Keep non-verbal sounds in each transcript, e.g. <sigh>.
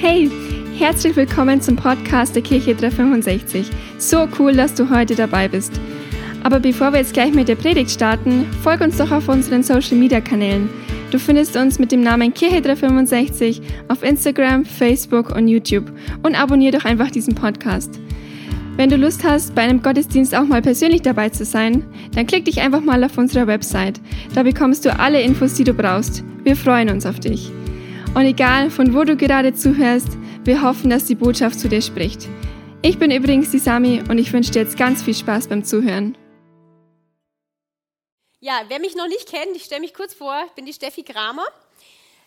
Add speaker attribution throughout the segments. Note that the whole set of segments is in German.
Speaker 1: Hey, herzlich willkommen zum Podcast der Kirche 365. So cool, dass du heute dabei bist. Aber bevor wir jetzt gleich mit der Predigt starten, folg uns doch auf unseren Social Media Kanälen. Du findest uns mit dem Namen Kirche 365 auf Instagram, Facebook und YouTube und abonniere doch einfach diesen Podcast. Wenn du Lust hast, bei einem Gottesdienst auch mal persönlich dabei zu sein, dann klick dich einfach mal auf unserer Website. Da bekommst du alle Infos, die du brauchst. Wir freuen uns auf dich. Und egal, von wo du gerade zuhörst, wir hoffen, dass die Botschaft zu dir spricht. Ich bin übrigens die Sami und ich wünsche dir jetzt ganz viel Spaß beim Zuhören.
Speaker 2: Ja, wer mich noch nicht kennt, ich stelle mich kurz vor, ich bin die Steffi Kramer.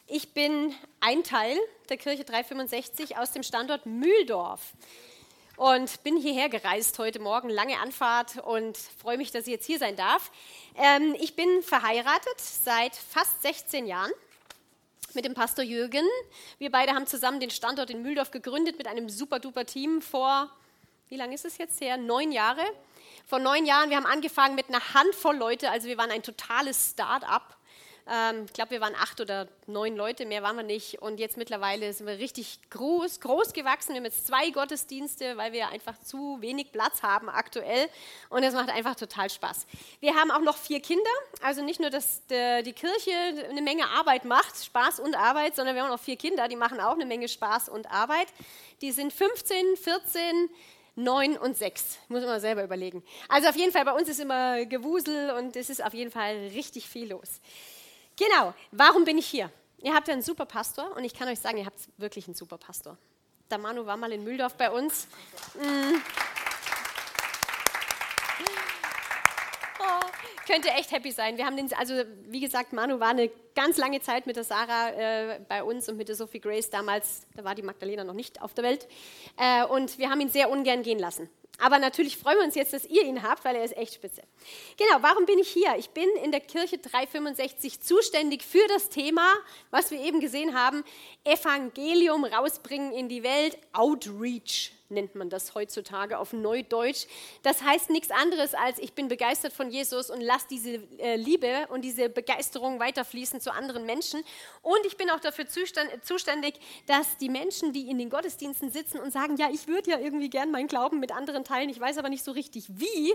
Speaker 2: Ich bin ein Teil der Kirche 365 aus dem Standort Mühldorf und bin hierher gereist heute Morgen, lange Anfahrt und freue mich, dass ich jetzt hier sein darf. Ähm, ich bin verheiratet seit fast 16 Jahren mit dem Pastor Jürgen. Wir beide haben zusammen den Standort in Mühldorf gegründet mit einem super duper Team vor, wie lange ist es jetzt her? Neun Jahre. Vor neun Jahren, wir haben angefangen mit einer Handvoll Leute, also wir waren ein totales Start-up ähm, ich glaube, wir waren acht oder neun Leute, mehr waren wir nicht. Und jetzt mittlerweile sind wir richtig groß, groß gewachsen. Wir haben jetzt zwei Gottesdienste, weil wir einfach zu wenig Platz haben aktuell. Und es macht einfach total Spaß. Wir haben auch noch vier Kinder. Also nicht nur, dass die Kirche eine Menge Arbeit macht, Spaß und Arbeit, sondern wir haben auch noch vier Kinder, die machen auch eine Menge Spaß und Arbeit. Die sind 15, 14, 9 und 6. Muss man selber überlegen. Also auf jeden Fall, bei uns ist immer Gewusel und es ist auf jeden Fall richtig viel los. Genau, warum bin ich hier? Ihr habt ja einen super Pastor und ich kann euch sagen, ihr habt wirklich einen super Pastor. Der Manu war mal in Mühldorf bei uns. Mm. Oh, könnte echt happy sein. Wir haben den, also wie gesagt, Manu war eine ganz lange Zeit mit der Sarah äh, bei uns und mit der Sophie Grace damals. Da war die Magdalena noch nicht auf der Welt. Äh, und wir haben ihn sehr ungern gehen lassen. Aber natürlich freuen wir uns jetzt, dass ihr ihn habt, weil er ist echt spitze. Genau, warum bin ich hier? Ich bin in der Kirche 365 zuständig für das Thema, was wir eben gesehen haben, Evangelium rausbringen in die Welt, Outreach nennt man das heutzutage auf Neudeutsch. Das heißt nichts anderes als, ich bin begeistert von Jesus und lasse diese äh, Liebe und diese Begeisterung weiterfließen zu anderen Menschen. Und ich bin auch dafür zuständig, dass die Menschen, die in den Gottesdiensten sitzen und sagen, ja, ich würde ja irgendwie gern meinen Glauben mit anderen teilen, ich weiß aber nicht so richtig wie,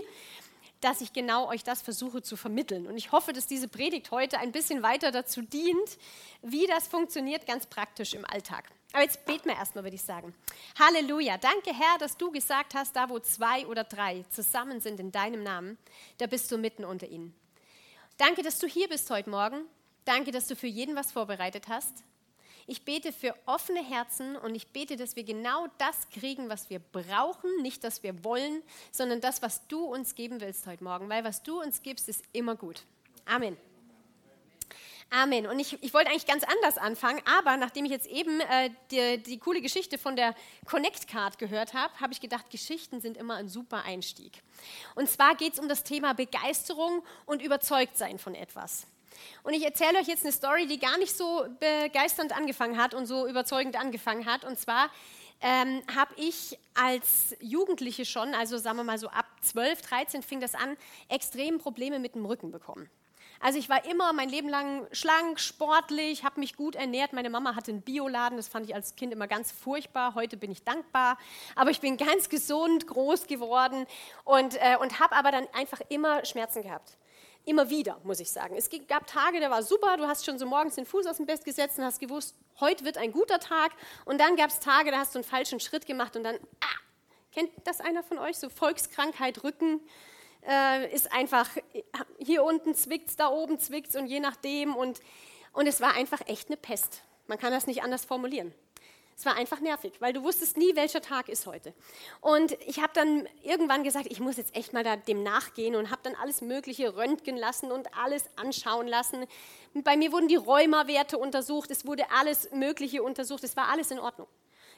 Speaker 2: dass ich genau euch das versuche zu vermitteln. Und ich hoffe, dass diese Predigt heute ein bisschen weiter dazu dient, wie das funktioniert, ganz praktisch im Alltag. Aber jetzt beten wir erstmal, würde ich sagen. Halleluja. Danke, Herr, dass du gesagt hast, da wo zwei oder drei zusammen sind in deinem Namen, da bist du mitten unter ihnen. Danke, dass du hier bist heute Morgen. Danke, dass du für jeden was vorbereitet hast. Ich bete für offene Herzen und ich bete, dass wir genau das kriegen, was wir brauchen, nicht das wir wollen, sondern das, was du uns geben willst heute Morgen, weil was du uns gibst, ist immer gut. Amen. Amen. Und ich, ich wollte eigentlich ganz anders anfangen, aber nachdem ich jetzt eben äh, die, die coole Geschichte von der Connect Card gehört habe, habe ich gedacht, Geschichten sind immer ein super Einstieg. Und zwar geht es um das Thema Begeisterung und Überzeugtsein von etwas. Und ich erzähle euch jetzt eine Story, die gar nicht so begeisternd angefangen hat und so überzeugend angefangen hat. Und zwar ähm, habe ich als Jugendliche schon, also sagen wir mal so ab 12, 13 fing das an, extrem Probleme mit dem Rücken bekommen. Also ich war immer mein Leben lang schlank, sportlich, habe mich gut ernährt. Meine Mama hatte einen Bioladen, das fand ich als Kind immer ganz furchtbar. Heute bin ich dankbar. Aber ich bin ganz gesund, groß geworden und, äh, und habe aber dann einfach immer Schmerzen gehabt. Immer wieder, muss ich sagen. Es gab Tage, da war super, du hast schon so morgens den Fuß aus dem Bett gesetzt und hast gewusst, heute wird ein guter Tag. Und dann gab es Tage, da hast du einen falschen Schritt gemacht und dann, ah, kennt das einer von euch? So Volkskrankheit, Rücken äh, ist einfach, hier unten zwickt es, da oben zwickt es und je nachdem. Und, und es war einfach echt eine Pest. Man kann das nicht anders formulieren. Es war einfach nervig, weil du wusstest nie, welcher Tag ist heute. Und ich habe dann irgendwann gesagt, ich muss jetzt echt mal da dem nachgehen und habe dann alles Mögliche röntgen lassen und alles anschauen lassen. Bei mir wurden die Rheumawerte untersucht, es wurde alles Mögliche untersucht, es war alles in Ordnung.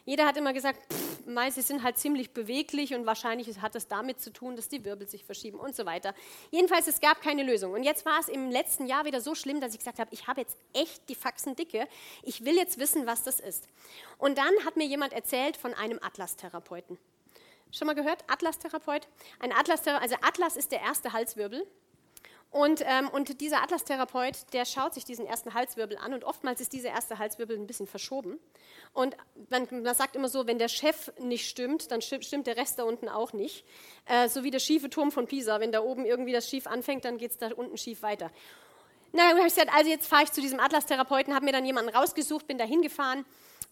Speaker 2: Jeder hat immer gesagt, pff, sie sind halt ziemlich beweglich und wahrscheinlich hat das damit zu tun, dass die Wirbel sich verschieben und so weiter. Jedenfalls, es gab keine Lösung. Und jetzt war es im letzten Jahr wieder so schlimm, dass ich gesagt habe, ich habe jetzt echt die Faxen dicke. Ich will jetzt wissen, was das ist. Und dann hat mir jemand erzählt von einem Atlas-Therapeuten. Schon mal gehört? Atlas-Therapeut? Ein Atlas, also Atlas ist der erste Halswirbel. Und, ähm, und dieser Atlas-Therapeut, der schaut sich diesen ersten Halswirbel an und oftmals ist dieser erste Halswirbel ein bisschen verschoben. Und man, man sagt immer so, wenn der Chef nicht stimmt, dann stimmt der Rest da unten auch nicht. Äh, so wie der schiefe Turm von Pisa. Wenn da oben irgendwie das schief anfängt, dann geht es da unten schief weiter. Na, dann habe ich gesagt, also jetzt fahre ich zu diesem Atlas-Therapeuten, habe mir dann jemanden rausgesucht, bin da hingefahren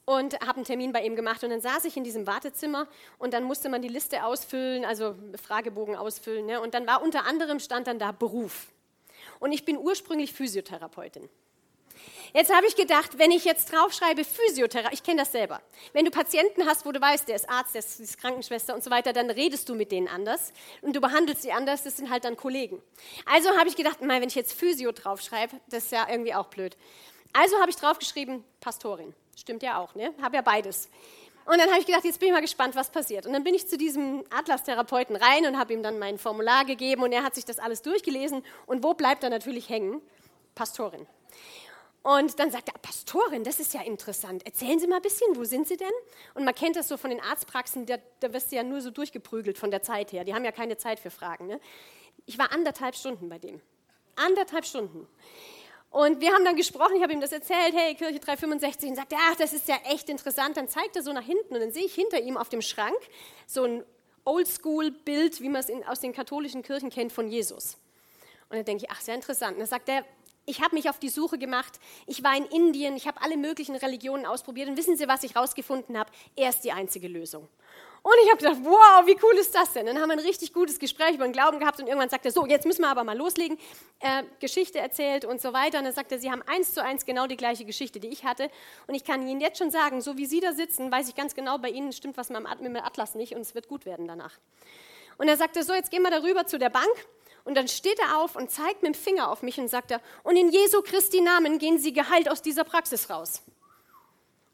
Speaker 2: und habe einen Termin bei ihm gemacht. Und dann saß ich in diesem Wartezimmer und dann musste man die Liste ausfüllen, also Fragebogen ausfüllen. Ne? Und dann war unter anderem stand dann da Beruf. Und ich bin ursprünglich Physiotherapeutin. Jetzt habe ich gedacht, wenn ich jetzt draufschreibe Physiotherapie, ich kenne das selber. Wenn du Patienten hast, wo du weißt, der ist Arzt, der ist Krankenschwester und so weiter, dann redest du mit denen anders und du behandelst sie anders, das sind halt dann Kollegen. Also habe ich gedacht, mal, wenn ich jetzt Physio draufschreibe, das ist ja irgendwie auch blöd. Also habe ich draufgeschrieben Pastorin. Stimmt ja auch, ne? Habe ja beides. Und dann habe ich gedacht, jetzt bin ich mal gespannt, was passiert. Und dann bin ich zu diesem Atlas-Therapeuten rein und habe ihm dann mein Formular gegeben und er hat sich das alles durchgelesen. Und wo bleibt er natürlich hängen? Pastorin. Und dann sagt er, Pastorin, das ist ja interessant. Erzählen Sie mal ein bisschen, wo sind Sie denn? Und man kennt das so von den Arztpraxen, da, da wirst du ja nur so durchgeprügelt von der Zeit her. Die haben ja keine Zeit für Fragen. Ne? Ich war anderthalb Stunden bei dem. Anderthalb Stunden. Und wir haben dann gesprochen, ich habe ihm das erzählt, hey, Kirche 365, und sagt, ach, das ist ja echt interessant. Dann zeigt er so nach hinten und dann sehe ich hinter ihm auf dem Schrank so ein Oldschool-Bild, wie man es in, aus den katholischen Kirchen kennt, von Jesus. Und dann denke ich, ach, sehr interessant. Und dann sagt er, ich habe mich auf die Suche gemacht. Ich war in Indien, ich habe alle möglichen Religionen ausprobiert. Und wissen Sie, was ich herausgefunden habe? Er ist die einzige Lösung. Und ich habe gedacht, wow, wie cool ist das denn? Dann haben wir ein richtig gutes Gespräch über den Glauben gehabt und irgendwann sagt er, so, jetzt müssen wir aber mal loslegen. Äh, Geschichte erzählt und so weiter. Und dann sagt er, Sie haben eins zu eins genau die gleiche Geschichte, die ich hatte. Und ich kann Ihnen jetzt schon sagen, so wie Sie da sitzen, weiß ich ganz genau, bei Ihnen stimmt was mit dem Atlas nicht und es wird gut werden danach. Und er sagte, so, jetzt gehen wir darüber zu der Bank und dann steht er auf und zeigt mit dem Finger auf mich und sagt er, und in Jesu Christi Namen gehen Sie geheilt aus dieser Praxis raus.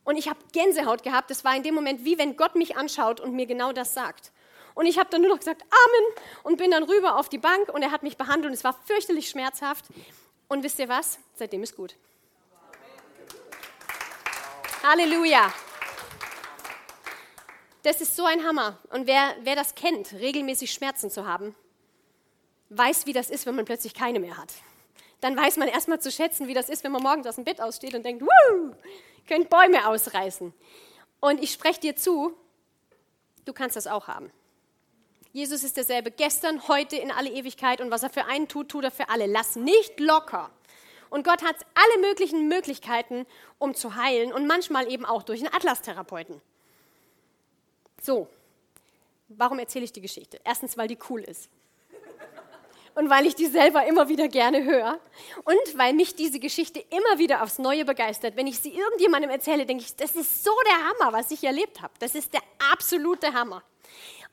Speaker 2: Und ich habe Gänsehaut gehabt. Das war in dem Moment wie wenn Gott mich anschaut und mir genau das sagt. Und ich habe dann nur noch gesagt, Amen, und bin dann rüber auf die Bank und er hat mich behandelt und es war fürchterlich schmerzhaft. Und wisst ihr was? Seitdem ist gut. Halleluja. Das ist so ein Hammer. Und wer, wer das kennt, regelmäßig Schmerzen zu haben, weiß, wie das ist, wenn man plötzlich keine mehr hat. Dann weiß man erstmal zu schätzen, wie das ist, wenn man morgens aus dem Bett aussteht und denkt, Wuh, könnt Bäume ausreißen. Und ich spreche dir zu, du kannst das auch haben. Jesus ist derselbe gestern, heute, in alle Ewigkeit und was er für einen tut, tut er für alle. Lass nicht locker. Und Gott hat alle möglichen Möglichkeiten, um zu heilen und manchmal eben auch durch einen Atlas-Therapeuten. So, warum erzähle ich die Geschichte? Erstens, weil die cool ist und weil ich die selber immer wieder gerne höre und weil mich diese Geschichte immer wieder aufs Neue begeistert. Wenn ich sie irgendjemandem erzähle, denke ich, das ist so der Hammer, was ich erlebt habe. Das ist der absolute Hammer.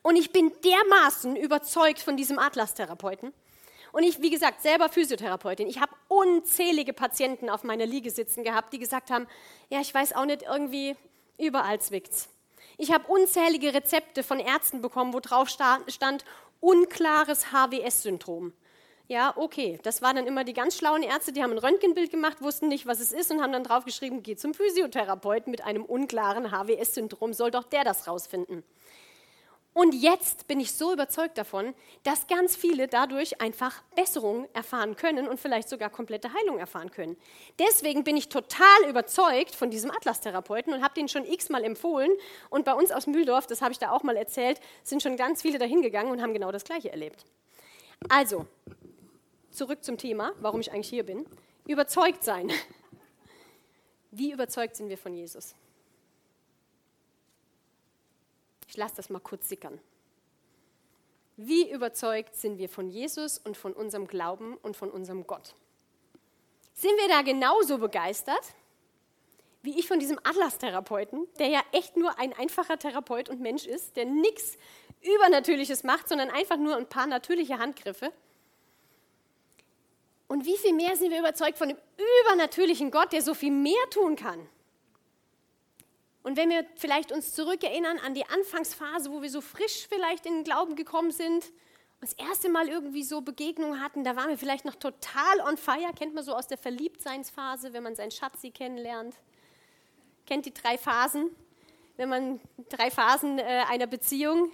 Speaker 2: Und ich bin dermaßen überzeugt von diesem Atlas-Therapeuten. Und ich, wie gesagt, selber Physiotherapeutin. Ich habe unzählige Patienten auf meiner Liege sitzen gehabt, die gesagt haben, ja, ich weiß auch nicht, irgendwie überall zwickt's. Ich habe unzählige Rezepte von Ärzten bekommen, wo drauf stand, unklares HWS-Syndrom. Ja, okay, das waren dann immer die ganz schlauen Ärzte, die haben ein Röntgenbild gemacht, wussten nicht, was es ist und haben dann draufgeschrieben, geh zum Physiotherapeuten mit einem unklaren HWS-Syndrom, soll doch der das rausfinden. Und jetzt bin ich so überzeugt davon, dass ganz viele dadurch einfach Besserung erfahren können und vielleicht sogar komplette Heilung erfahren können. Deswegen bin ich total überzeugt von diesem Atlas-Therapeuten und habe den schon x-mal empfohlen. Und bei uns aus Mühldorf, das habe ich da auch mal erzählt, sind schon ganz viele dahin gegangen und haben genau das Gleiche erlebt. Also, zurück zum Thema, warum ich eigentlich hier bin. Überzeugt sein. <laughs> Wie überzeugt sind wir von Jesus? Ich lasse das mal kurz sickern. Wie überzeugt sind wir von Jesus und von unserem Glauben und von unserem Gott? Sind wir da genauso begeistert wie ich von diesem Atlas-Therapeuten, der ja echt nur ein einfacher Therapeut und Mensch ist, der nichts Übernatürliches macht, sondern einfach nur ein paar natürliche Handgriffe? Und wie viel mehr sind wir überzeugt von dem übernatürlichen Gott, der so viel mehr tun kann? Und wenn wir vielleicht uns zurückerinnern an die Anfangsphase, wo wir so frisch vielleicht in den Glauben gekommen sind, das erste Mal irgendwie so Begegnungen hatten, da waren wir vielleicht noch total on fire, kennt man so aus der Verliebtseinsphase, wenn man seinen Schatzi kennenlernt. Kennt die drei Phasen, wenn man drei Phasen äh, einer Beziehung.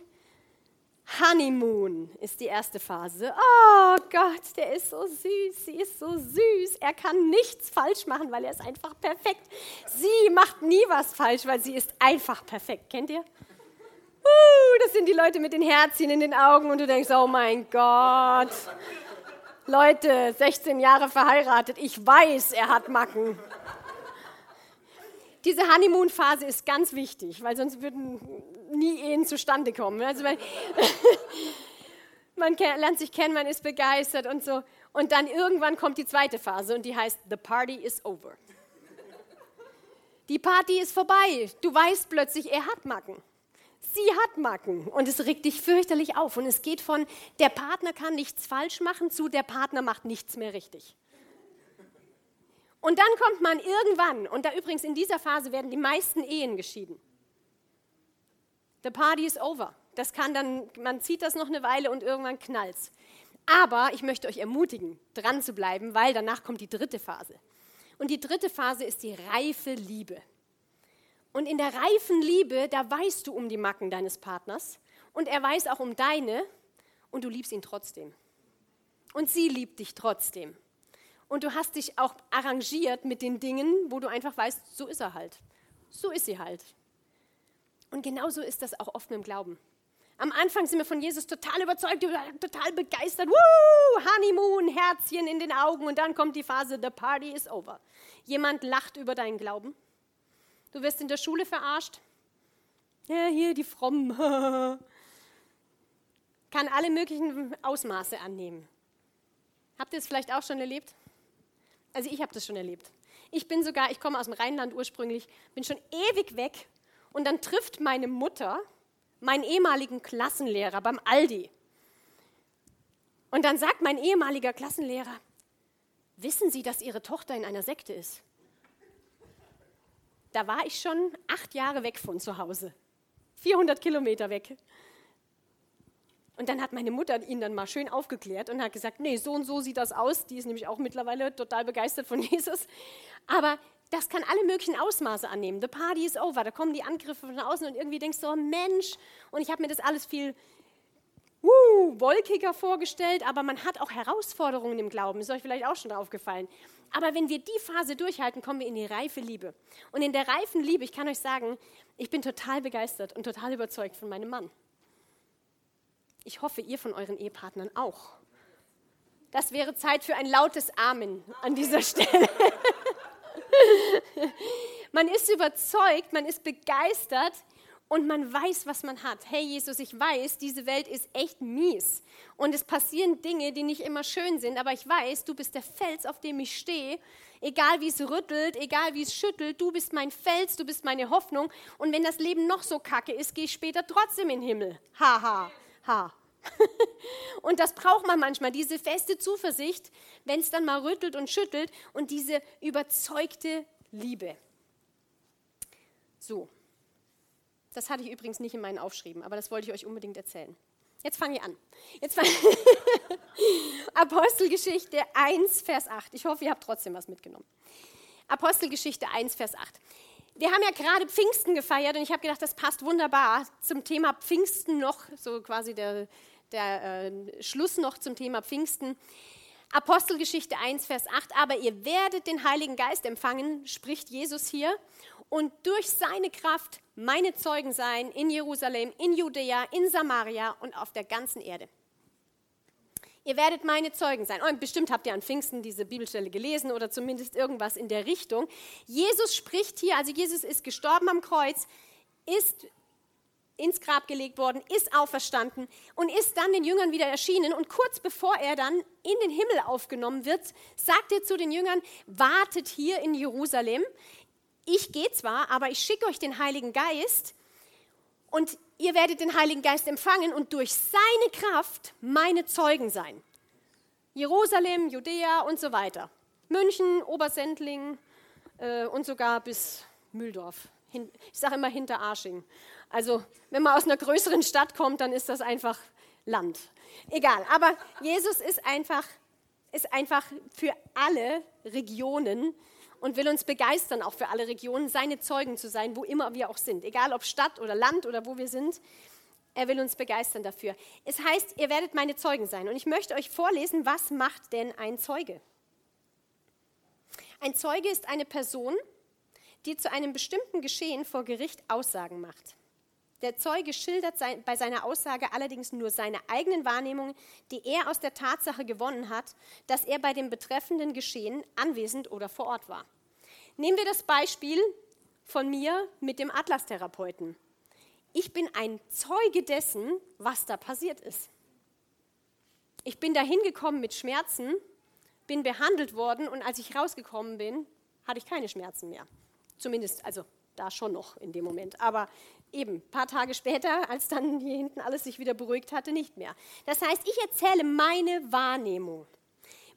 Speaker 2: Honeymoon ist die erste Phase. Oh Gott, der ist so süß, sie ist so süß. Er kann nichts falsch machen, weil er ist einfach perfekt. Sie macht nie was falsch, weil sie ist einfach perfekt. Kennt ihr? Uh, das sind die Leute mit den Herzchen in den Augen und du denkst, oh mein Gott. Leute, 16 Jahre verheiratet, ich weiß, er hat Macken. Diese Honeymoon-Phase ist ganz wichtig, weil sonst würden nie Ehen zustande kommen. Also weil, <laughs> man lernt sich kennen, man ist begeistert und so. Und dann irgendwann kommt die zweite Phase und die heißt The Party is over. Die Party ist vorbei. Du weißt plötzlich, er hat Macken. Sie hat Macken und es regt dich fürchterlich auf. Und es geht von der Partner kann nichts falsch machen zu der Partner macht nichts mehr richtig. Und dann kommt man irgendwann, und da übrigens in dieser Phase werden die meisten Ehen geschieden. The party is over. Das kann dann, man zieht das noch eine Weile und irgendwann knallt's. Aber ich möchte euch ermutigen, dran zu bleiben, weil danach kommt die dritte Phase. Und die dritte Phase ist die reife Liebe. Und in der reifen Liebe, da weißt du um die Macken deines Partners und er weiß auch um deine und du liebst ihn trotzdem. Und sie liebt dich trotzdem. Und du hast dich auch arrangiert mit den Dingen, wo du einfach weißt, so ist er halt. So ist sie halt. Und genauso ist das auch oft mit dem Glauben. Am Anfang sind wir von Jesus total überzeugt, total begeistert. Woo, Honeymoon, Herzchen in den Augen. Und dann kommt die Phase, the party is over. Jemand lacht über deinen Glauben. Du wirst in der Schule verarscht. Ja, hier die Frommen. <laughs> Kann alle möglichen Ausmaße annehmen. Habt ihr es vielleicht auch schon erlebt? Also ich habe das schon erlebt. Ich bin sogar, ich komme aus dem Rheinland ursprünglich, bin schon ewig weg und dann trifft meine Mutter meinen ehemaligen Klassenlehrer beim Aldi. Und dann sagt mein ehemaliger Klassenlehrer, wissen Sie, dass Ihre Tochter in einer Sekte ist? Da war ich schon acht Jahre weg von zu Hause, 400 Kilometer weg. Und dann hat meine Mutter ihn dann mal schön aufgeklärt und hat gesagt, nee, so und so sieht das aus. Die ist nämlich auch mittlerweile total begeistert von <laughs> Jesus. Aber das kann alle möglichen Ausmaße annehmen. The party is over. Da kommen die Angriffe von außen und irgendwie denkst du, oh Mensch. Und ich habe mir das alles viel uh, wolkiger vorgestellt, aber man hat auch Herausforderungen im Glauben. Ist euch vielleicht auch schon aufgefallen. Aber wenn wir die Phase durchhalten, kommen wir in die reife Liebe. Und in der reifen Liebe, ich kann euch sagen, ich bin total begeistert und total überzeugt von meinem Mann. Ich hoffe, ihr von euren Ehepartnern auch. Das wäre Zeit für ein lautes Amen an dieser <laughs> Stelle. <laughs> man ist überzeugt, man ist begeistert und man weiß, was man hat. Hey Jesus, ich weiß, diese Welt ist echt mies und es passieren Dinge, die nicht immer schön sind, aber ich weiß, du bist der Fels, auf dem ich stehe. Egal wie es rüttelt, egal wie es schüttelt, du bist mein Fels, du bist meine Hoffnung und wenn das Leben noch so kacke ist, gehe ich später trotzdem in den Himmel. Haha. Ha. Und das braucht man manchmal, diese feste Zuversicht, wenn es dann mal rüttelt und schüttelt und diese überzeugte Liebe. So, das hatte ich übrigens nicht in meinen Aufschrieben, aber das wollte ich euch unbedingt erzählen. Jetzt fange ich an. Jetzt fang <laughs> Apostelgeschichte 1, Vers 8. Ich hoffe, ihr habt trotzdem was mitgenommen. Apostelgeschichte 1, Vers 8 wir haben ja gerade Pfingsten gefeiert und ich habe gedacht, das passt wunderbar zum Thema Pfingsten noch, so quasi der, der äh, Schluss noch zum Thema Pfingsten. Apostelgeschichte 1, Vers 8, aber ihr werdet den Heiligen Geist empfangen, spricht Jesus hier, und durch seine Kraft meine Zeugen sein in Jerusalem, in Judäa, in Samaria und auf der ganzen Erde. Ihr werdet meine Zeugen sein. Und bestimmt habt ihr an Pfingsten diese Bibelstelle gelesen oder zumindest irgendwas in der Richtung. Jesus spricht hier, also Jesus ist gestorben am Kreuz, ist ins Grab gelegt worden, ist auferstanden und ist dann den Jüngern wieder erschienen. Und kurz bevor er dann in den Himmel aufgenommen wird, sagt er zu den Jüngern, wartet hier in Jerusalem. Ich gehe zwar, aber ich schicke euch den Heiligen Geist und ihr werdet den Heiligen Geist empfangen und durch seine Kraft meine Zeugen sein. Jerusalem, Judäa und so weiter. München, Obersendling äh, und sogar bis Mühldorf. Hin, ich sage immer hinter Arsching. Also wenn man aus einer größeren Stadt kommt, dann ist das einfach Land. Egal, aber Jesus ist einfach, ist einfach für alle Regionen und will uns begeistern, auch für alle Regionen, seine Zeugen zu sein, wo immer wir auch sind. Egal ob Stadt oder Land oder wo wir sind. Er will uns begeistern dafür. Es heißt, ihr werdet meine Zeugen sein. Und ich möchte euch vorlesen, was macht denn ein Zeuge? Ein Zeuge ist eine Person, die zu einem bestimmten Geschehen vor Gericht Aussagen macht. Der Zeuge schildert bei seiner Aussage allerdings nur seine eigenen Wahrnehmungen, die er aus der Tatsache gewonnen hat, dass er bei dem betreffenden Geschehen anwesend oder vor Ort war. Nehmen wir das Beispiel von mir mit dem Atlas-Therapeuten. Ich bin ein Zeuge dessen, was da passiert ist. Ich bin da hingekommen mit Schmerzen, bin behandelt worden und als ich rausgekommen bin, hatte ich keine Schmerzen mehr. Zumindest, also da schon noch in dem Moment. Aber eben, ein paar Tage später, als dann hier hinten alles sich wieder beruhigt hatte, nicht mehr. Das heißt, ich erzähle meine Wahrnehmung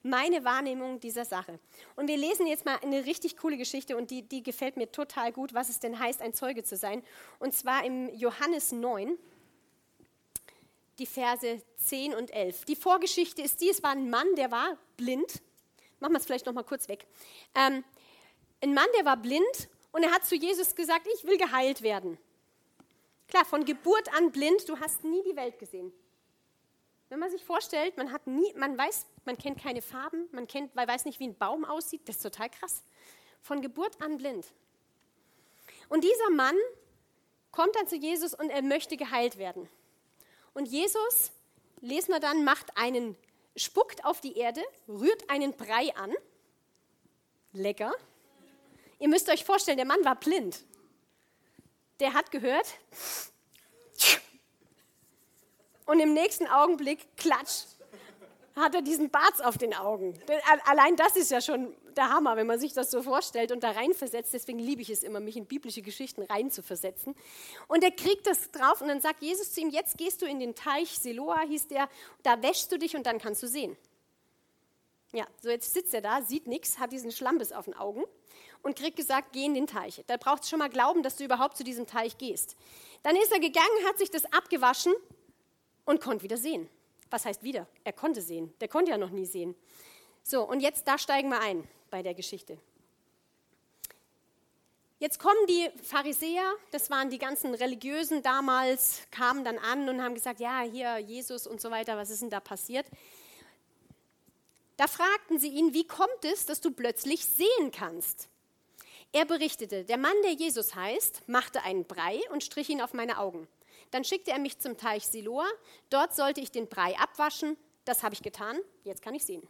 Speaker 2: meine Wahrnehmung dieser Sache. Und wir lesen jetzt mal eine richtig coole Geschichte und die, die gefällt mir total gut, was es denn heißt, ein Zeuge zu sein. Und zwar im Johannes 9, die Verse 10 und 11. Die Vorgeschichte ist die, es war ein Mann, der war blind. Machen wir es vielleicht noch mal kurz weg. Ähm, ein Mann, der war blind und er hat zu Jesus gesagt, ich will geheilt werden. Klar, von Geburt an blind, du hast nie die Welt gesehen. Wenn man sich vorstellt, man hat nie, man weiß, man kennt keine Farben, man kennt, man weiß nicht, wie ein Baum aussieht, das ist total krass. Von Geburt an blind. Und dieser Mann kommt dann zu Jesus und er möchte geheilt werden. Und Jesus, lesen wir dann, macht einen, spuckt auf die Erde, rührt einen Brei an. Lecker. Ihr müsst euch vorstellen, der Mann war blind. Der hat gehört, und im nächsten Augenblick, klatsch, hat er diesen Bart auf den Augen. Allein das ist ja schon der Hammer, wenn man sich das so vorstellt und da reinversetzt. Deswegen liebe ich es immer, mich in biblische Geschichten reinzuversetzen. Und er kriegt das drauf und dann sagt Jesus zu ihm, jetzt gehst du in den Teich, Siloa hieß der, da wäschst du dich und dann kannst du sehen. Ja, so jetzt sitzt er da, sieht nichts, hat diesen Schlammbiss auf den Augen und kriegt gesagt, geh in den Teich. Da braucht es schon mal Glauben, dass du überhaupt zu diesem Teich gehst. Dann ist er gegangen, hat sich das abgewaschen und konnte wieder sehen. Was heißt wieder? Er konnte sehen. Der konnte ja noch nie sehen. So, und jetzt, da steigen wir ein bei der Geschichte. Jetzt kommen die Pharisäer, das waren die ganzen Religiösen damals, kamen dann an und haben gesagt, ja, hier Jesus und so weiter, was ist denn da passiert? Da fragten sie ihn, wie kommt es, dass du plötzlich sehen kannst? Er berichtete, der Mann, der Jesus heißt, machte einen Brei und strich ihn auf meine Augen. Dann schickte er mich zum Teich Siloa. Dort sollte ich den Brei abwaschen. Das habe ich getan. Jetzt kann ich sehen.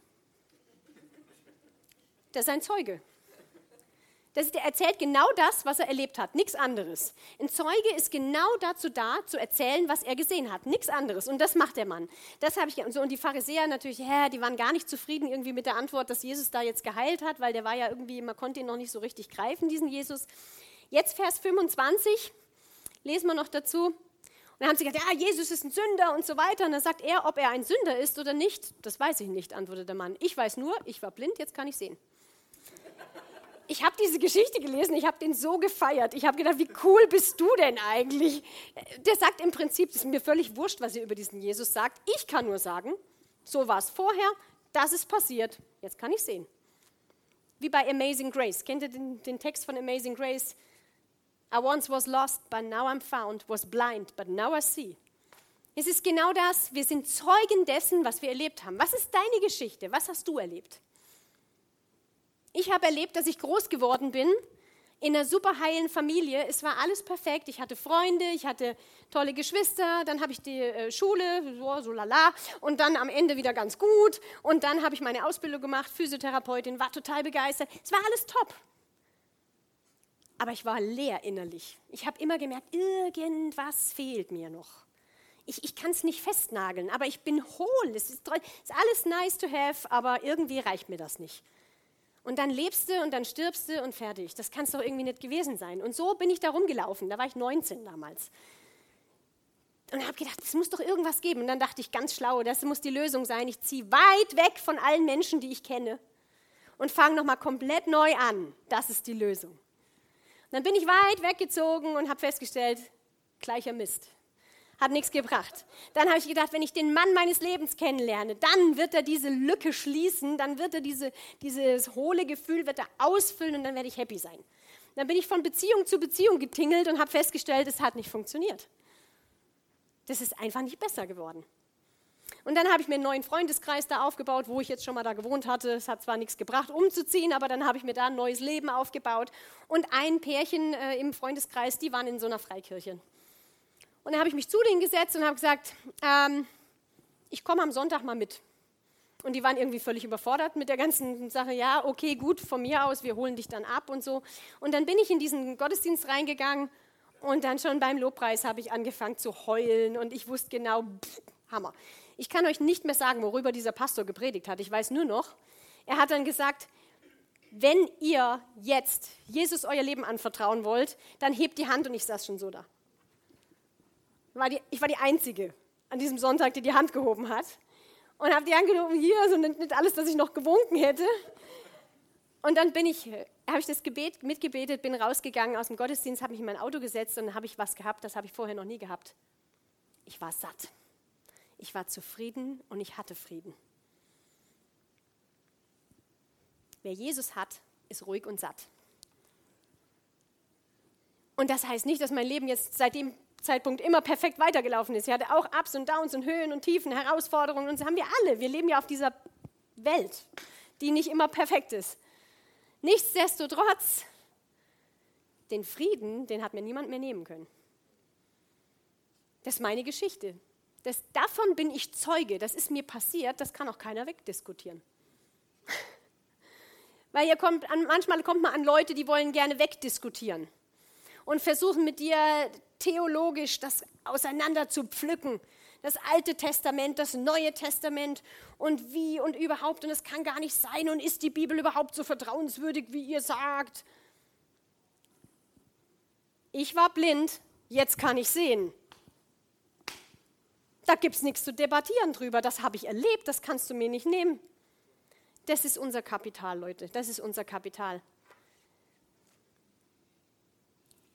Speaker 2: Das ist ein Zeuge. Das der erzählt genau das, was er erlebt hat, nichts anderes. Ein Zeuge ist genau dazu da, zu erzählen, was er gesehen hat, nichts anderes. Und das macht der Mann. Das habe ich und, so, und die Pharisäer natürlich, hä, die waren gar nicht zufrieden irgendwie mit der Antwort, dass Jesus da jetzt geheilt hat, weil der war ja irgendwie, man konnte ihn noch nicht so richtig greifen, diesen Jesus. Jetzt Vers 25, lesen wir noch dazu dann haben sie gesagt, ja, Jesus ist ein Sünder und so weiter. Und dann sagt er, ob er ein Sünder ist oder nicht, das weiß ich nicht, antwortet der Mann. Ich weiß nur, ich war blind, jetzt kann ich sehen. Ich habe diese Geschichte gelesen, ich habe den so gefeiert. Ich habe gedacht, wie cool bist du denn eigentlich? Der sagt im Prinzip, es ist mir völlig wurscht, was ihr über diesen Jesus sagt. Ich kann nur sagen, so war es vorher, das ist passiert, jetzt kann ich sehen. Wie bei Amazing Grace. Kennt ihr den, den Text von Amazing Grace? I once was lost, but now I'm found, was blind, but now I see. Es ist genau das, wir sind Zeugen dessen, was wir erlebt haben. Was ist deine Geschichte? Was hast du erlebt? Ich habe erlebt, dass ich groß geworden bin in einer super heilen Familie. Es war alles perfekt. Ich hatte Freunde, ich hatte tolle Geschwister, dann habe ich die äh, Schule, so, so lala, und dann am Ende wieder ganz gut. Und dann habe ich meine Ausbildung gemacht, Physiotherapeutin, war total begeistert. Es war alles top aber ich war leer innerlich. Ich habe immer gemerkt, irgendwas fehlt mir noch. Ich, ich kann es nicht festnageln, aber ich bin hohl. Es ist, ist alles nice to have, aber irgendwie reicht mir das nicht. Und dann lebst du und dann stirbst du und fertig. Das kann es doch irgendwie nicht gewesen sein. Und so bin ich da rumgelaufen. Da war ich 19 damals. Und habe gedacht, es muss doch irgendwas geben. Und dann dachte ich ganz schlau, das muss die Lösung sein. Ich ziehe weit weg von allen Menschen, die ich kenne und fange nochmal komplett neu an. Das ist die Lösung. Dann bin ich weit weggezogen und habe festgestellt, gleicher Mist. Hat nichts gebracht. Dann habe ich gedacht, wenn ich den Mann meines Lebens kennenlerne, dann wird er diese Lücke schließen, dann wird er diese, dieses hohle Gefühl wird er ausfüllen und dann werde ich happy sein. Dann bin ich von Beziehung zu Beziehung getingelt und habe festgestellt, es hat nicht funktioniert. Das ist einfach nicht besser geworden. Und dann habe ich mir einen neuen Freundeskreis da aufgebaut, wo ich jetzt schon mal da gewohnt hatte. Es hat zwar nichts gebracht, umzuziehen, aber dann habe ich mir da ein neues Leben aufgebaut. Und ein Pärchen äh, im Freundeskreis, die waren in so einer Freikirche. Und dann habe ich mich zu denen gesetzt und habe gesagt, ähm, ich komme am Sonntag mal mit. Und die waren irgendwie völlig überfordert mit der ganzen Sache. Ja, okay, gut, von mir aus, wir holen dich dann ab und so. Und dann bin ich in diesen Gottesdienst reingegangen und dann schon beim Lobpreis habe ich angefangen zu heulen und ich wusste genau, pff, Hammer. Ich kann euch nicht mehr sagen, worüber dieser Pastor gepredigt hat. Ich weiß nur noch, er hat dann gesagt, wenn ihr jetzt Jesus euer Leben anvertrauen wollt, dann hebt die Hand und ich saß schon so da. Ich war die Einzige an diesem Sonntag, die die Hand gehoben hat. Und habe die Hand hier, so nicht alles, dass ich noch gewunken hätte. Und dann bin ich, habe ich das Gebet mitgebetet, bin rausgegangen aus dem Gottesdienst, habe mich in mein Auto gesetzt und habe ich was gehabt, das habe ich vorher noch nie gehabt. Ich war satt. Ich war zufrieden und ich hatte Frieden. Wer Jesus hat, ist ruhig und satt. Und das heißt nicht, dass mein Leben jetzt seit dem Zeitpunkt immer perfekt weitergelaufen ist. Ich hatte auch Ups und Downs und Höhen und Tiefen, Herausforderungen und das haben wir alle. Wir leben ja auf dieser Welt, die nicht immer perfekt ist. Nichtsdestotrotz, den Frieden, den hat mir niemand mehr nehmen können. Das ist meine Geschichte. Das, davon bin ich Zeuge, das ist mir passiert, das kann auch keiner wegdiskutieren. <laughs> Weil ihr kommt an, manchmal kommt man an Leute, die wollen gerne wegdiskutieren und versuchen mit dir theologisch das auseinander zu pflücken. Das Alte Testament, das Neue Testament und wie und überhaupt und es kann gar nicht sein und ist die Bibel überhaupt so vertrauenswürdig, wie ihr sagt? Ich war blind, jetzt kann ich sehen. Da gibt es nichts zu debattieren drüber. Das habe ich erlebt, das kannst du mir nicht nehmen. Das ist unser Kapital, Leute. Das ist unser Kapital.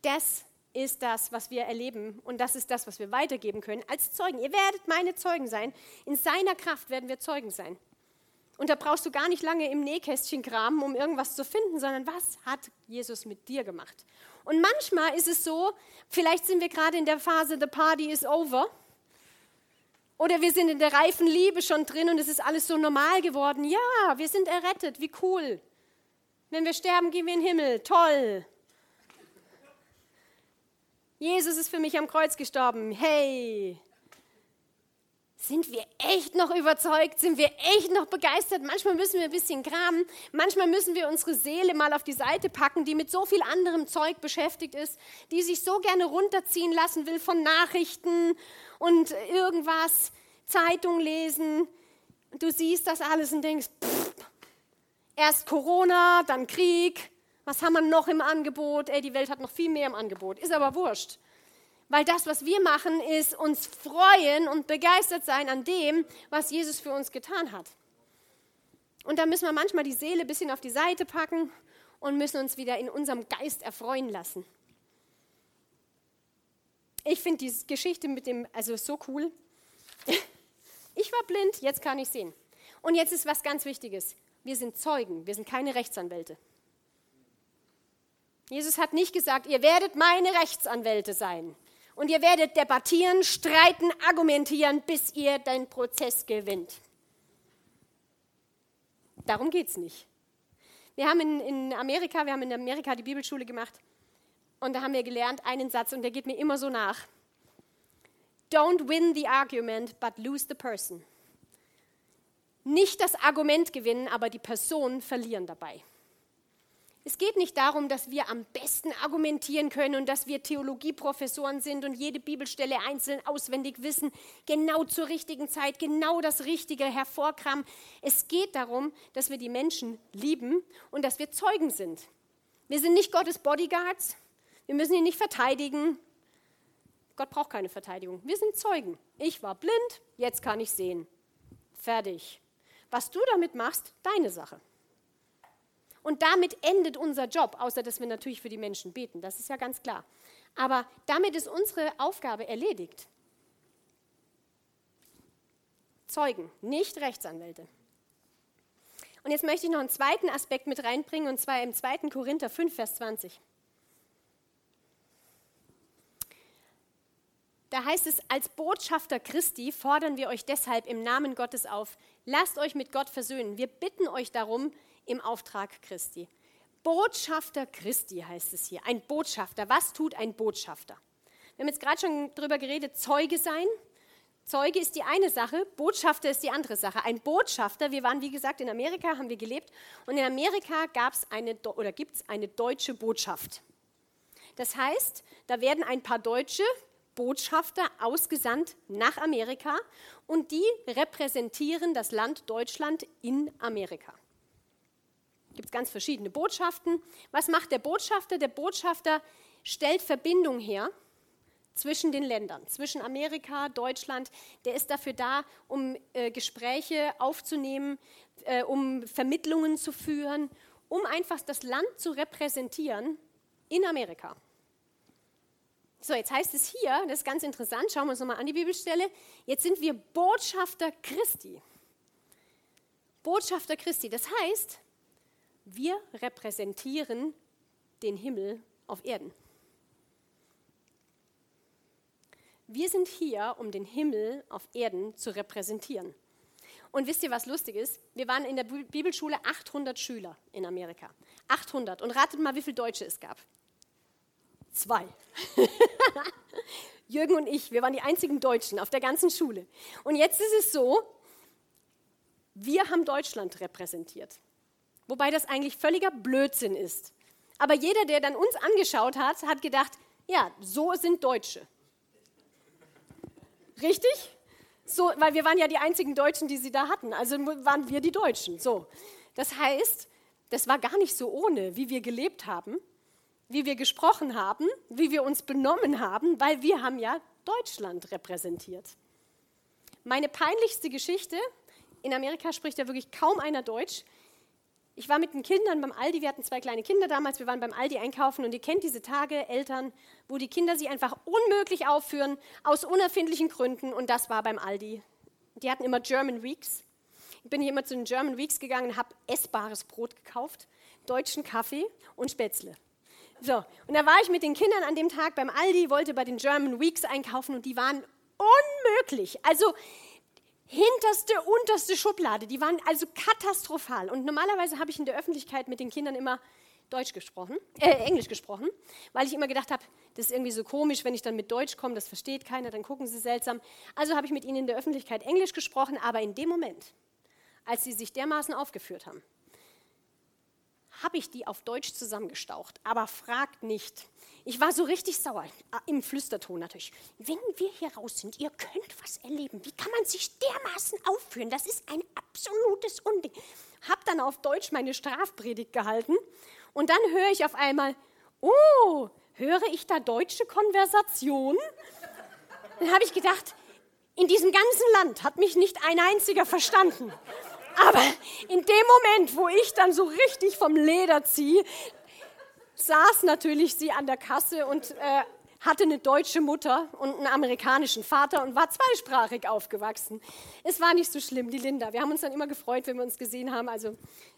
Speaker 2: Das ist das, was wir erleben und das ist das, was wir weitergeben können als Zeugen. Ihr werdet meine Zeugen sein. In seiner Kraft werden wir Zeugen sein. Und da brauchst du gar nicht lange im Nähkästchen kramen, um irgendwas zu finden, sondern was hat Jesus mit dir gemacht? Und manchmal ist es so, vielleicht sind wir gerade in der Phase, the party is over oder wir sind in der reifen Liebe schon drin und es ist alles so normal geworden. Ja, wir sind errettet, wie cool. Wenn wir sterben, gehen wir in den Himmel. Toll. Jesus ist für mich am Kreuz gestorben. Hey. Sind wir echt noch überzeugt? Sind wir echt noch begeistert? Manchmal müssen wir ein bisschen kramen. Manchmal müssen wir unsere Seele mal auf die Seite packen, die mit so viel anderem Zeug beschäftigt ist, die sich so gerne runterziehen lassen will von Nachrichten und irgendwas, Zeitung lesen. Du siehst das alles und denkst, pff, erst Corona, dann Krieg. Was haben wir noch im Angebot? Ey, die Welt hat noch viel mehr im Angebot. Ist aber wurscht. Weil das, was wir machen, ist uns freuen und begeistert sein an dem, was Jesus für uns getan hat. Und da müssen wir manchmal die Seele ein bisschen auf die Seite packen und müssen uns wieder in unserem Geist erfreuen lassen. Ich finde diese Geschichte mit dem, also so cool. <laughs> Ich war blind, jetzt kann ich sehen. Und jetzt ist was ganz Wichtiges. Wir sind Zeugen, wir sind keine Rechtsanwälte. Jesus hat nicht gesagt, ihr werdet meine Rechtsanwälte sein. Und ihr werdet debattieren, streiten, argumentieren, bis ihr den Prozess gewinnt. Darum geht es nicht. Wir haben in, in Amerika, wir haben in Amerika die Bibelschule gemacht und da haben wir gelernt einen Satz und der geht mir immer so nach. Don't win the argument, but lose the person. Nicht das Argument gewinnen, aber die Person verlieren dabei. Es geht nicht darum, dass wir am besten argumentieren können und dass wir Theologieprofessoren sind und jede Bibelstelle einzeln auswendig wissen, genau zur richtigen Zeit, genau das Richtige hervorkramen. Es geht darum, dass wir die Menschen lieben und dass wir Zeugen sind. Wir sind nicht Gottes Bodyguards, wir müssen ihn nicht verteidigen. Gott braucht keine Verteidigung. Wir sind Zeugen. Ich war blind, jetzt kann ich sehen. Fertig. Was du damit machst, deine Sache. Und damit endet unser Job, außer dass wir natürlich für die Menschen beten, das ist ja ganz klar. Aber damit ist unsere Aufgabe erledigt. Zeugen, nicht Rechtsanwälte. Und jetzt möchte ich noch einen zweiten Aspekt mit reinbringen, und zwar im 2. Korinther 5, Vers 20. da heißt es, als Botschafter Christi fordern wir euch deshalb im Namen Gottes auf, lasst euch mit Gott versöhnen. Wir bitten euch darum im Auftrag Christi. Botschafter Christi heißt es hier, ein Botschafter. Was tut ein Botschafter? Wir haben jetzt gerade schon darüber geredet, Zeuge sein. Zeuge ist die eine Sache, Botschafter ist die andere Sache. Ein Botschafter, wir waren wie gesagt in Amerika, haben wir gelebt und in Amerika gab es eine oder gibt es eine deutsche Botschaft. Das heißt, da werden ein paar Deutsche Botschafter ausgesandt nach Amerika und die repräsentieren das Land Deutschland in Amerika. Gibt es ganz verschiedene Botschaften. Was macht der Botschafter? Der Botschafter stellt Verbindung her zwischen den Ländern, zwischen Amerika, Deutschland. Der ist dafür da, um äh, Gespräche aufzunehmen, äh, um Vermittlungen zu führen, um einfach das Land zu repräsentieren in Amerika. So, jetzt heißt es hier, das ist ganz interessant, schauen wir uns nochmal an die Bibelstelle, jetzt sind wir Botschafter Christi. Botschafter Christi, das heißt, wir repräsentieren den Himmel auf Erden. Wir sind hier, um den Himmel auf Erden zu repräsentieren. Und wisst ihr, was lustig ist? Wir waren in der Bibelschule 800 Schüler in Amerika. 800. Und ratet mal, wie viele Deutsche es gab. Zwei. <laughs> Jürgen und ich, wir waren die einzigen Deutschen auf der ganzen Schule. Und jetzt ist es so, wir haben Deutschland repräsentiert. Wobei das eigentlich völliger Blödsinn ist. Aber jeder, der dann uns angeschaut hat, hat gedacht, ja, so sind Deutsche. Richtig? So, weil wir waren ja die einzigen Deutschen, die sie da hatten. Also waren wir die Deutschen. So. Das heißt, das war gar nicht so ohne, wie wir gelebt haben wie wir gesprochen haben, wie wir uns benommen haben, weil wir haben ja Deutschland repräsentiert. Meine peinlichste Geschichte, in Amerika spricht ja wirklich kaum einer Deutsch. Ich war mit den Kindern beim Aldi, wir hatten zwei kleine Kinder damals, wir waren beim Aldi einkaufen und ihr kennt diese Tage, Eltern, wo die Kinder sie einfach unmöglich aufführen, aus unerfindlichen Gründen und das war beim Aldi. Die hatten immer German Weeks. Ich bin hier immer zu den German Weeks gegangen und habe essbares Brot gekauft, deutschen Kaffee und Spätzle. So, und da war ich mit den Kindern an dem Tag beim Aldi, wollte bei den German Weeks einkaufen und die waren unmöglich. Also hinterste, unterste Schublade. Die waren also katastrophal. Und normalerweise habe ich in der Öffentlichkeit mit den Kindern immer Deutsch gesprochen, äh, Englisch gesprochen, weil ich immer gedacht habe, das ist irgendwie so komisch, wenn ich dann mit Deutsch komme, das versteht keiner, dann gucken sie seltsam. Also habe ich mit ihnen in der Öffentlichkeit Englisch gesprochen, aber in dem Moment, als sie sich dermaßen aufgeführt haben, habe ich die auf Deutsch zusammengestaucht. Aber fragt nicht. Ich war so richtig sauer, ah, im Flüsterton natürlich. Wenn wir hier raus sind, ihr könnt was erleben. Wie kann man sich dermaßen aufführen? Das ist ein absolutes Unding. Hab dann auf Deutsch meine Strafpredigt gehalten und dann höre ich auf einmal, oh, höre ich da deutsche Konversation? Dann habe ich gedacht, in diesem ganzen Land hat mich nicht ein einziger verstanden. Aber in dem Moment, wo ich dann so richtig vom Leder ziehe, saß natürlich sie an der Kasse und äh, hatte eine deutsche Mutter und einen amerikanischen Vater und war zweisprachig aufgewachsen. Es war nicht so schlimm, die Linda. Wir haben uns dann immer gefreut, wenn wir uns gesehen haben. Also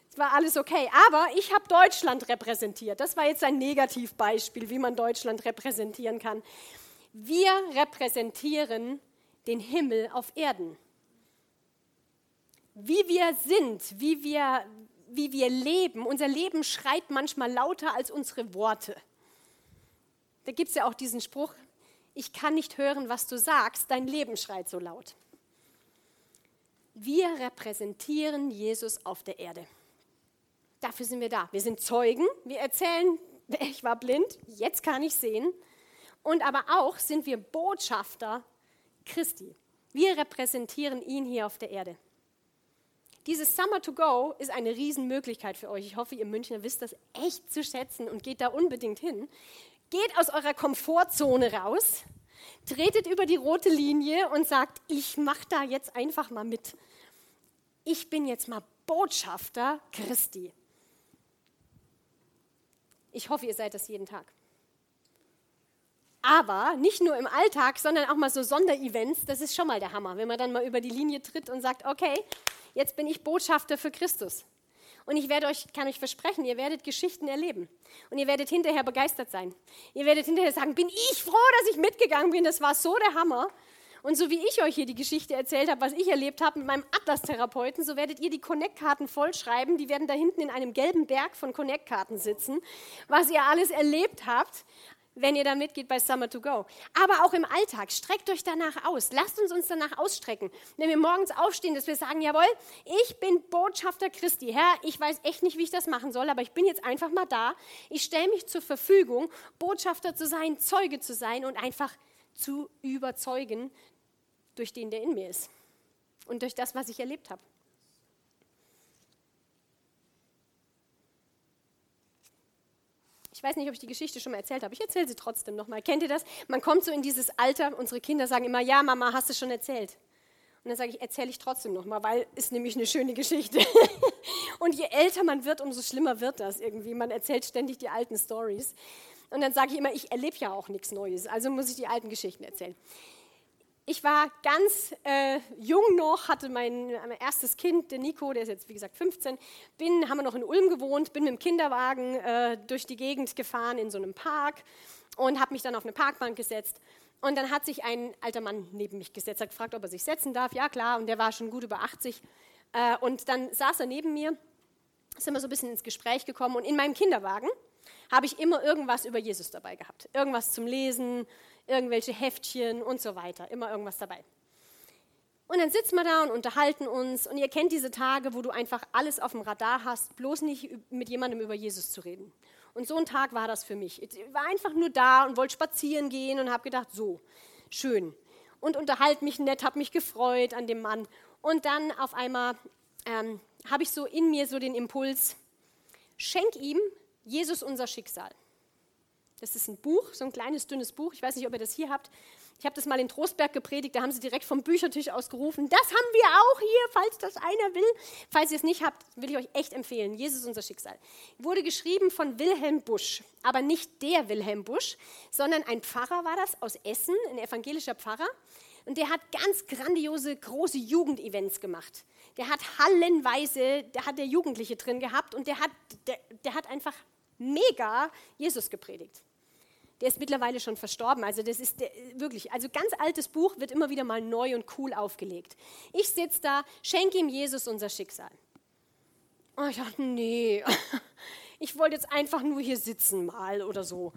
Speaker 2: es war alles okay. Aber ich habe Deutschland repräsentiert. Das war jetzt ein Negativbeispiel, wie man Deutschland repräsentieren kann. Wir repräsentieren den Himmel auf Erden wie wir sind, wie wir, wie wir leben. Unser Leben schreit manchmal lauter als unsere Worte. Da gibt es ja auch diesen Spruch, ich kann nicht hören, was du sagst, dein Leben schreit so laut. Wir repräsentieren Jesus auf der Erde. Dafür sind wir da. Wir sind Zeugen. Wir erzählen, <laughs> ich war blind, jetzt kann ich sehen. Und aber auch sind wir Botschafter Christi. Wir repräsentieren ihn hier auf der Erde. Dieses Summer to Go ist eine Riesenmöglichkeit für euch. Ich hoffe, ihr Münchner wisst das echt zu schätzen und geht da unbedingt hin. Geht aus eurer Komfortzone raus, tretet über die rote Linie und sagt, ich mache da jetzt einfach mal mit. Ich bin jetzt mal Botschafter Christi. Ich hoffe, ihr seid das jeden Tag. Aber nicht nur im Alltag, sondern auch mal so Sonderevents, das ist schon mal der Hammer, wenn man dann mal über die Linie tritt und sagt, okay, jetzt bin ich Botschafter für Christus. Und ich werde euch, kann euch versprechen, ihr werdet Geschichten erleben. Und ihr werdet hinterher begeistert sein. Ihr werdet hinterher sagen, bin ich froh, dass ich mitgegangen bin. Das war so der Hammer. Und so wie ich euch hier die Geschichte erzählt habe, was ich erlebt habe mit meinem Atlas-Therapeuten, so werdet ihr die Connect-Karten vollschreiben. Die werden da hinten in einem gelben Berg von Connect-Karten sitzen, was ihr alles erlebt habt wenn ihr da mitgeht bei Summer to Go. Aber auch im Alltag, streckt euch danach aus. Lasst uns uns danach ausstrecken. Wenn wir morgens aufstehen, dass wir sagen, jawohl, ich bin Botschafter Christi. Herr, ich weiß echt nicht, wie ich das machen soll, aber ich bin jetzt einfach mal da. Ich stelle mich zur Verfügung, Botschafter zu sein, Zeuge zu sein und einfach zu überzeugen durch den, der in mir ist und durch das, was ich erlebt habe. Ich weiß nicht, ob ich die Geschichte schon mal erzählt habe. Ich erzähle sie trotzdem nochmal. Kennt ihr das? Man kommt so in dieses Alter, unsere Kinder sagen immer, ja, Mama, hast du schon erzählt. Und dann sage ich, erzähle ich trotzdem nochmal, weil ist nämlich eine schöne Geschichte. <laughs> und je älter man wird, umso schlimmer wird das irgendwie. Man erzählt ständig die alten Stories. Und dann sage ich immer, ich erlebe ja auch nichts Neues, also muss ich die alten Geschichten erzählen. Ich war ganz äh, jung noch, hatte mein, mein, erstes Kind, der Nico, der ist jetzt wie gesagt 15. Bin, haben wir noch in Ulm gewohnt, bin mit dem Kinderwagen äh, durch die Gegend gefahren in so einem Park und habe mich dann auf eine Parkbank gesetzt. Und dann hat sich ein alter Mann neben mich gesetzt, hat gefragt, ob er sich setzen darf. Ja klar, und der war schon gut über 80. Äh, und dann saß er neben mir, sind wir so ein bisschen ins Gespräch gekommen und in meinem Kinderwagen habe ich immer irgendwas über Jesus dabei gehabt. Irgendwas zum Lesen, irgendwelche Heftchen und so weiter. Immer irgendwas dabei. Und dann sitzen wir da und unterhalten uns. Und ihr kennt diese Tage, wo du einfach alles auf dem Radar hast, bloß nicht mit jemandem über Jesus zu reden. Und so ein Tag war das für mich. Ich war einfach nur da und wollte spazieren gehen und habe gedacht, so, schön. Und unterhalte mich nett, habe mich gefreut an dem Mann. Und dann auf einmal ähm, habe ich so in mir so den Impuls, schenk ihm Jesus unser Schicksal. Das ist ein Buch, so ein kleines, dünnes Buch. Ich weiß nicht, ob ihr das hier habt. Ich habe das mal in Trostberg gepredigt, da haben sie direkt vom Büchertisch aus gerufen. Das haben wir auch hier, falls das einer will. Falls ihr es nicht habt, will ich euch echt empfehlen. Jesus unser Schicksal. Wurde geschrieben von Wilhelm Busch, aber nicht der Wilhelm Busch, sondern ein Pfarrer war das aus Essen, ein evangelischer Pfarrer. Und der hat ganz grandiose, große Jugendevents gemacht. Der hat hallenweise, der hat der Jugendliche drin gehabt und der hat, der, der hat einfach mega Jesus gepredigt. Der ist mittlerweile schon verstorben. Also das ist wirklich, also ganz altes Buch wird immer wieder mal neu und cool aufgelegt. Ich sitze da, schenke ihm Jesus unser Schicksal. Und ich dachte, nee, <laughs> ich wollte jetzt einfach nur hier sitzen mal oder so.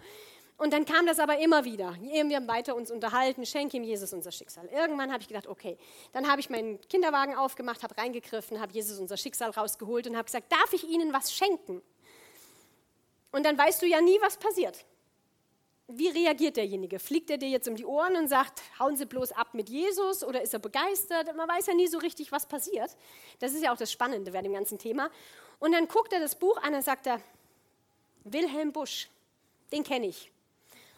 Speaker 2: Und dann kam das aber immer wieder. Wir haben weiter uns unterhalten, schenke ihm Jesus unser Schicksal. Irgendwann habe ich gedacht, okay, dann habe ich meinen Kinderwagen aufgemacht, habe reingegriffen, habe Jesus unser Schicksal rausgeholt und habe gesagt, darf ich Ihnen was schenken? Und dann weißt du ja nie, was passiert. Wie reagiert derjenige? Fliegt er dir jetzt um die Ohren und sagt, hauen Sie bloß ab mit Jesus oder ist er begeistert? Man weiß ja nie so richtig, was passiert. Das ist ja auch das Spannende bei dem ganzen Thema. Und dann guckt er das Buch an und sagt er, Wilhelm Busch, den kenne ich.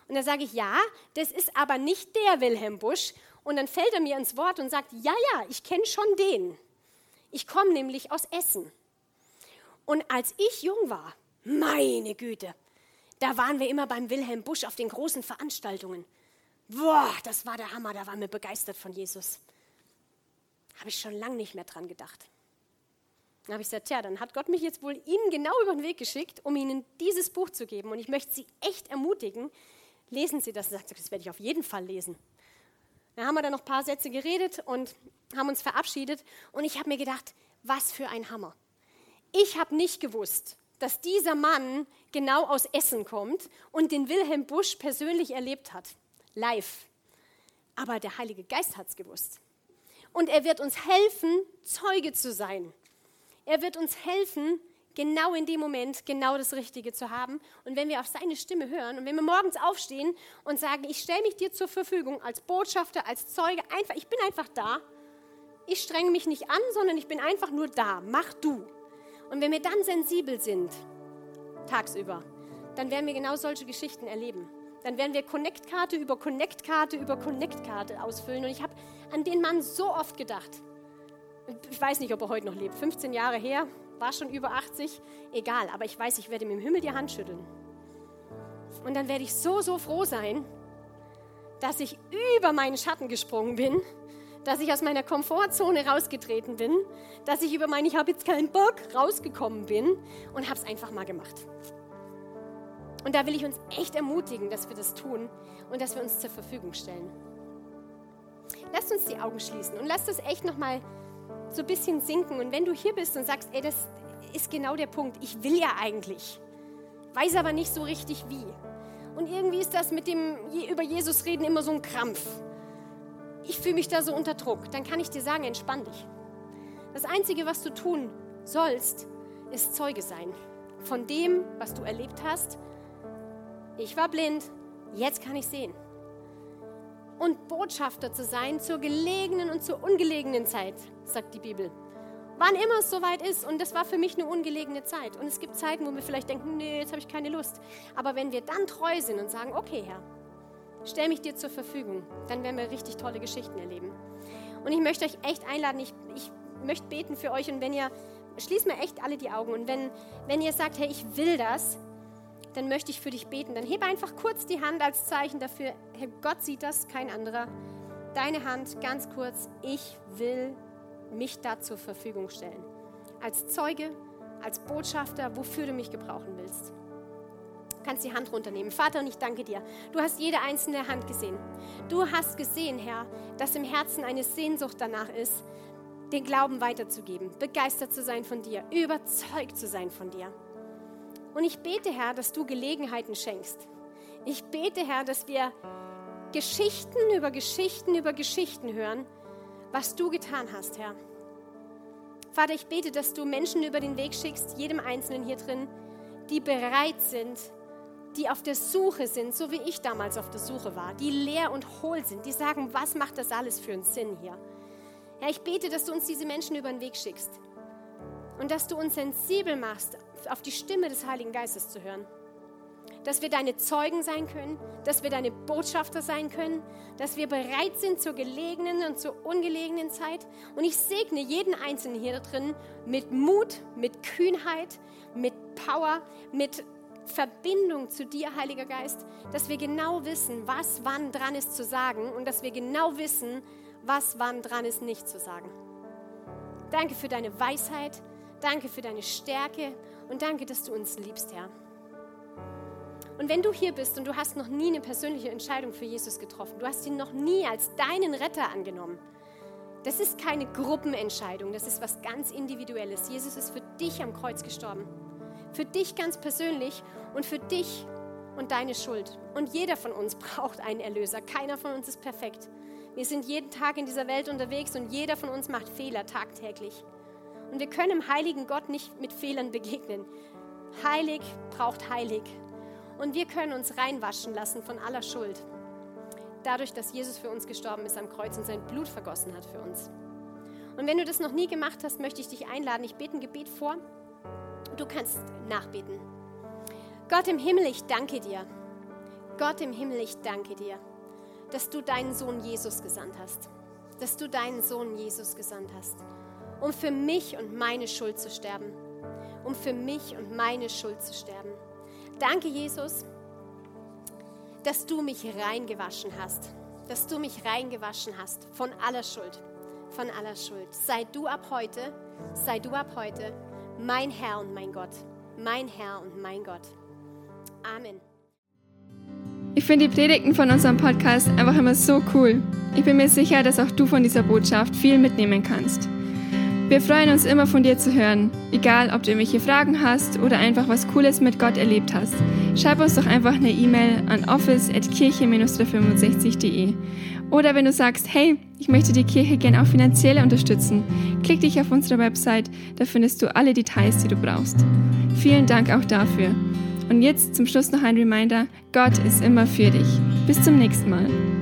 Speaker 2: Und dann sage ich, ja, das ist aber nicht der Wilhelm Busch. Und dann fällt er mir ins Wort und sagt, ja, ja, ich kenne schon den. Ich komme nämlich aus Essen. Und als ich jung war, meine Güte, da waren wir immer beim Wilhelm Busch auf den großen Veranstaltungen. Boah, das war der Hammer, da waren wir begeistert von Jesus. Habe ich schon lange nicht mehr dran gedacht. Dann habe ich gesagt, tja, dann hat Gott mich jetzt wohl Ihnen genau über den Weg geschickt, um Ihnen dieses Buch zu geben. Und ich möchte Sie echt ermutigen, lesen Sie das. Er sagt, das werde ich auf jeden Fall lesen. Dann haben wir da noch ein paar Sätze geredet und haben uns verabschiedet. Und ich habe mir gedacht, was für ein Hammer. Ich habe nicht gewusst, dass dieser Mann genau aus Essen kommt und den Wilhelm Busch persönlich erlebt hat, live. Aber der Heilige Geist hat es gewusst. Und er wird uns helfen, Zeuge zu sein. Er wird uns helfen, genau in dem Moment genau das Richtige zu haben. Und wenn wir auf seine Stimme hören und wenn wir morgens aufstehen und sagen, ich stelle mich dir zur Verfügung als Botschafter, als Zeuge, einfach, ich bin einfach da. Ich strenge mich nicht an, sondern ich bin einfach nur da. Mach du. Und wenn wir dann sensibel sind, tagsüber, dann werden wir genau solche Geschichten erleben. Dann werden wir Connect-Karte über Connect-Karte über Connect-Karte ausfüllen. Und ich habe an den Mann so oft gedacht. Ich weiß nicht, ob er heute noch lebt. 15 Jahre her, war schon über 80. Egal, aber ich weiß, ich werde ihm im Himmel die Hand schütteln. Und dann werde ich so, so froh sein, dass ich über meinen Schatten gesprungen bin, dass ich aus meiner Komfortzone rausgetreten bin, dass ich über mein Ich habe jetzt keinen Bock rausgekommen bin und habe es einfach mal gemacht. Und da will ich uns echt ermutigen, dass wir das tun und dass wir uns zur Verfügung stellen. Lasst uns die Augen schließen und lasst das echt nochmal so ein bisschen sinken. Und wenn du hier bist und sagst, ey, das ist genau der Punkt, ich will ja eigentlich, weiß aber nicht so richtig wie. Und irgendwie ist das mit dem über Jesus reden immer so ein Krampf ich fühle mich da so unter Druck, dann kann ich dir sagen, entspann dich. Das Einzige, was du tun sollst, ist Zeuge sein von dem, was du erlebt hast. Ich war blind, jetzt kann ich sehen. Und Botschafter zu sein zur gelegenen und zur ungelegenen Zeit, sagt die Bibel. Wann immer es soweit ist, und das war für mich eine ungelegene Zeit. Und es gibt Zeiten, wo wir vielleicht denken, nee, jetzt habe ich keine Lust. Aber wenn wir dann treu sind und sagen, okay, Herr, stell mich dir zur Verfügung. Dann werden wir richtig tolle Geschichten erleben. Und ich möchte euch echt einladen, ich, ich möchte beten für euch und wenn ihr, schließt mir echt alle die Augen und wenn, wenn ihr sagt, hey, ich will das, dann möchte ich für dich beten. Dann hebe einfach kurz die Hand als Zeichen dafür, Herr Gott sieht das, kein anderer. Deine Hand ganz kurz, ich will mich da zur Verfügung stellen. Als Zeuge, als Botschafter, wofür du mich gebrauchen willst kannst die Hand runternehmen. Vater, und ich danke dir. Du hast jede einzelne Hand gesehen. Du hast gesehen, Herr, dass im Herzen eine Sehnsucht danach ist, den Glauben weiterzugeben, begeistert zu sein von dir, überzeugt zu sein von dir. Und ich bete, Herr, dass du Gelegenheiten schenkst. Ich bete, Herr, dass wir Geschichten über Geschichten über Geschichten hören, was du getan hast, Herr. Vater, ich bete, dass du Menschen über den Weg schickst, jedem Einzelnen hier drin, die bereit sind, die auf der Suche sind, so wie ich damals auf der Suche war, die leer und hohl sind, die sagen, was macht das alles für einen Sinn hier? Herr, ich bete, dass du uns diese Menschen über den Weg schickst und dass du uns sensibel machst, auf die Stimme des Heiligen Geistes zu hören. Dass wir deine Zeugen sein können, dass wir deine Botschafter sein können, dass wir bereit sind zur gelegenen und zur ungelegenen Zeit. Und ich segne jeden Einzelnen hier drin mit Mut, mit Kühnheit, mit Power, mit Verbindung zu dir, Heiliger Geist, dass wir genau wissen, was wann dran ist zu sagen und dass wir genau wissen, was wann dran ist nicht zu sagen. Danke für deine Weisheit, danke für deine Stärke und danke, dass du uns liebst, Herr. Und wenn du hier bist und du hast noch nie eine persönliche Entscheidung für Jesus getroffen, du hast ihn noch nie als deinen Retter angenommen, das ist keine Gruppenentscheidung, das ist was ganz Individuelles. Jesus ist für dich am Kreuz gestorben. Für dich ganz persönlich und für dich und deine Schuld. Und jeder von uns <laughs> braucht einen Erlöser. Keiner von uns ist perfekt. Wir sind jeden Tag in dieser Welt unterwegs und jeder von uns macht Fehler tagtäglich. Und wir können dem heiligen Gott nicht mit Fehlern begegnen. Heilig braucht heilig. Und wir können uns reinwaschen lassen von aller Schuld. Dadurch, dass Jesus für uns gestorben ist am Kreuz und sein Blut vergossen hat für uns. Und wenn du das noch nie gemacht hast, möchte ich dich einladen. Ich bete ein Gebet vor. Du kannst nachbeten. Gott im Himmel, ich danke dir. Gott im Himmel, ich danke dir, dass du deinen Sohn Jesus gesandt hast. Dass du deinen Sohn Jesus gesandt hast, um für mich und meine Schuld zu sterben. Um für mich und meine Schuld zu sterben. Danke, Jesus, dass du mich reingewaschen hast. Dass du mich reingewaschen hast von aller Schuld. Von aller Schuld. Sei du ab heute, sei du ab heute mein Herr und mein Gott, mein Herr und mein Gott. Amen.
Speaker 1: Ich finde die Predigten von unserem Podcast einfach immer so cool. Ich bin mir sicher, dass auch du von dieser Botschaft viel mitnehmen kannst. Wir freuen uns immer von dir zu hören, egal ob du irgendwelche Fragen hast oder einfach was Cooles mit Gott erlebt hast. Schreib uns doch einfach eine E-Mail an office.kirche-365.de. Oder wenn du sagst, hey, ich möchte die Kirche gerne auch finanziell unterstützen, klick dich auf unsere Website, da findest du alle Details, die du brauchst. Vielen Dank auch dafür. Und jetzt zum Schluss noch ein Reminder, Gott ist immer für dich. Bis zum nächsten Mal.